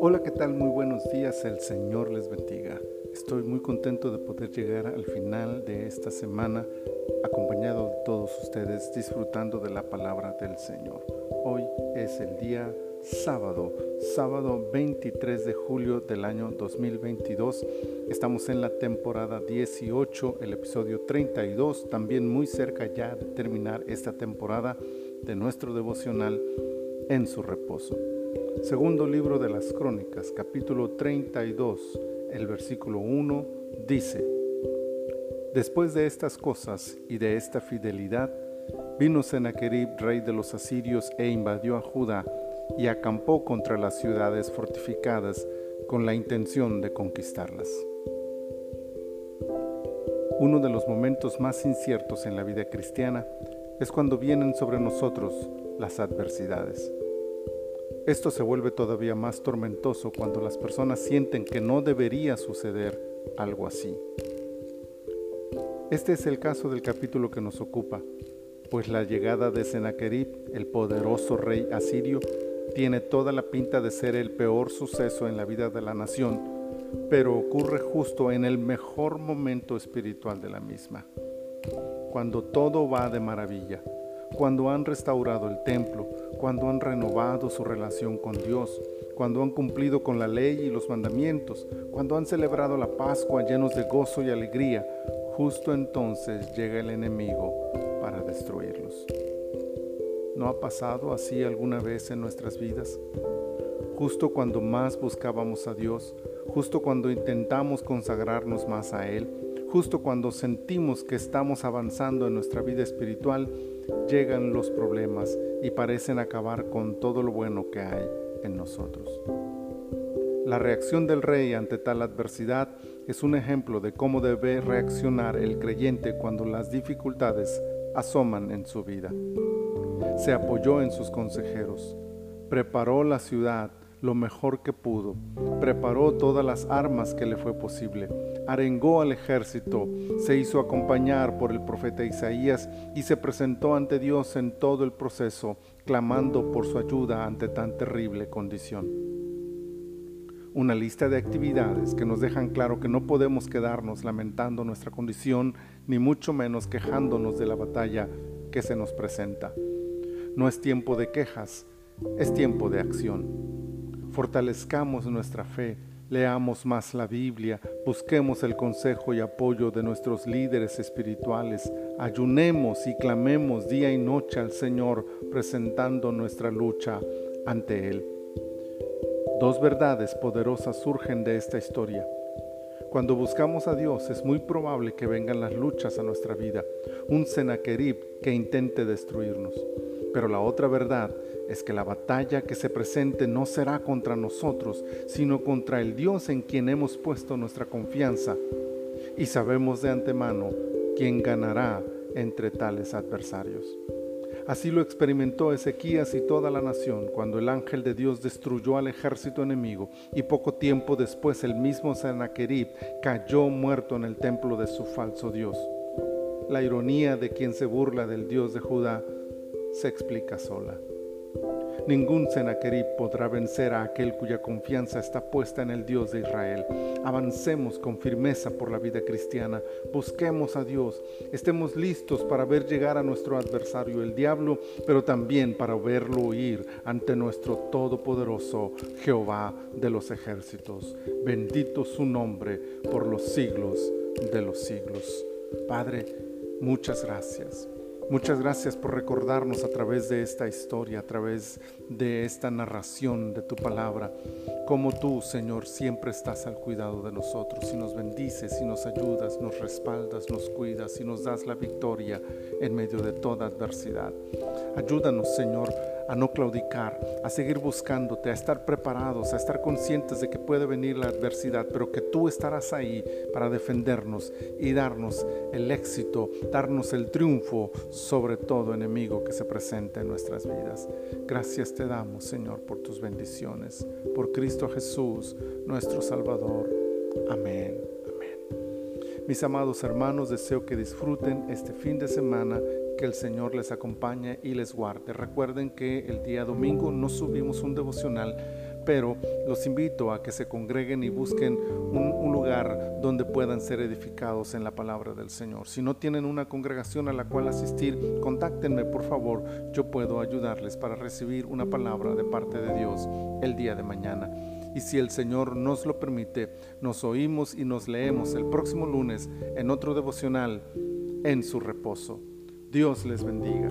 Hola, ¿qué tal? Muy buenos días, el Señor les bendiga. Estoy muy contento de poder llegar al final de esta semana acompañado de todos ustedes disfrutando de la palabra del Señor. Hoy es el día sábado, sábado 23 de julio del año 2022. Estamos en la temporada 18, el episodio 32, también muy cerca ya de terminar esta temporada de nuestro devocional en su reposo. Segundo libro de las Crónicas, capítulo 32, el versículo 1 dice, Después de estas cosas y de esta fidelidad, vino Sennacherib, rey de los asirios, e invadió a Judá y acampó contra las ciudades fortificadas con la intención de conquistarlas. Uno de los momentos más inciertos en la vida cristiana es cuando vienen sobre nosotros las adversidades. Esto se vuelve todavía más tormentoso cuando las personas sienten que no debería suceder algo así. Este es el caso del capítulo que nos ocupa, pues la llegada de Sennacherib, el poderoso rey asirio, tiene toda la pinta de ser el peor suceso en la vida de la nación, pero ocurre justo en el mejor momento espiritual de la misma, cuando todo va de maravilla, cuando han restaurado el templo, cuando han renovado su relación con Dios, cuando han cumplido con la ley y los mandamientos, cuando han celebrado la Pascua llenos de gozo y alegría, justo entonces llega el enemigo para destruirlos. ¿No ha pasado así alguna vez en nuestras vidas? Justo cuando más buscábamos a Dios, justo cuando intentamos consagrarnos más a Él, justo cuando sentimos que estamos avanzando en nuestra vida espiritual, llegan los problemas y parecen acabar con todo lo bueno que hay en nosotros. La reacción del rey ante tal adversidad es un ejemplo de cómo debe reaccionar el creyente cuando las dificultades asoman en su vida se apoyó en sus consejeros, preparó la ciudad lo mejor que pudo, preparó todas las armas que le fue posible, arengó al ejército, se hizo acompañar por el profeta Isaías y se presentó ante Dios en todo el proceso, clamando por su ayuda ante tan terrible condición. Una lista de actividades que nos dejan claro que no podemos quedarnos lamentando nuestra condición, ni mucho menos quejándonos de la batalla que se nos presenta. No es tiempo de quejas, es tiempo de acción. Fortalezcamos nuestra fe, leamos más la Biblia, busquemos el consejo y apoyo de nuestros líderes espirituales, ayunemos y clamemos día y noche al Señor presentando nuestra lucha ante Él. Dos verdades poderosas surgen de esta historia. Cuando buscamos a Dios es muy probable que vengan las luchas a nuestra vida, un Senaquerib que intente destruirnos. Pero la otra verdad es que la batalla que se presente no será contra nosotros, sino contra el Dios en quien hemos puesto nuestra confianza. Y sabemos de antemano quién ganará entre tales adversarios. Así lo experimentó Ezequías y toda la nación cuando el ángel de Dios destruyó al ejército enemigo y poco tiempo después el mismo Sennacherib cayó muerto en el templo de su falso Dios. La ironía de quien se burla del Dios de Judá se explica sola. Ningún Sennacherib podrá vencer a aquel cuya confianza está puesta en el Dios de Israel. Avancemos con firmeza por la vida cristiana, busquemos a Dios, estemos listos para ver llegar a nuestro adversario el diablo, pero también para verlo huir ante nuestro todopoderoso Jehová de los ejércitos. Bendito su nombre por los siglos de los siglos. Padre, muchas gracias Muchas gracias por recordarnos a través de esta historia, a través de esta narración de tu palabra, como tú, Señor, siempre estás al cuidado de nosotros y nos bendices y nos ayudas, nos respaldas, nos cuidas y nos das la victoria en medio de toda adversidad. Ayúdanos, Señor, a no claudicar, a seguir buscándote, a estar preparados, a estar conscientes de que puede venir la adversidad, pero que tú estarás ahí para defendernos y darnos el éxito, darnos el triunfo sobre todo enemigo que se presenta en nuestras vidas. Gracias te damos, Señor, por tus bendiciones, por Cristo Jesús, nuestro Salvador. Amén. Amén. Mis amados hermanos, deseo que disfruten este fin de semana Que el Señor les acompañe y les guarde. Recuerden que el día domingo no subimos un devocional pero los invito a que se congreguen y busquen un, lugar donde puedan ser edificados en la palabra del Señor. Si no tienen una congregación a la cual asistir, contáctenme por favor, yo puedo ayudarles para recibir una palabra de parte de Dios el día de mañana. Y si el Señor nos lo permite, nos oímos y nos leemos el próximo lunes en otro devocional en su reposo. Dios les bendiga.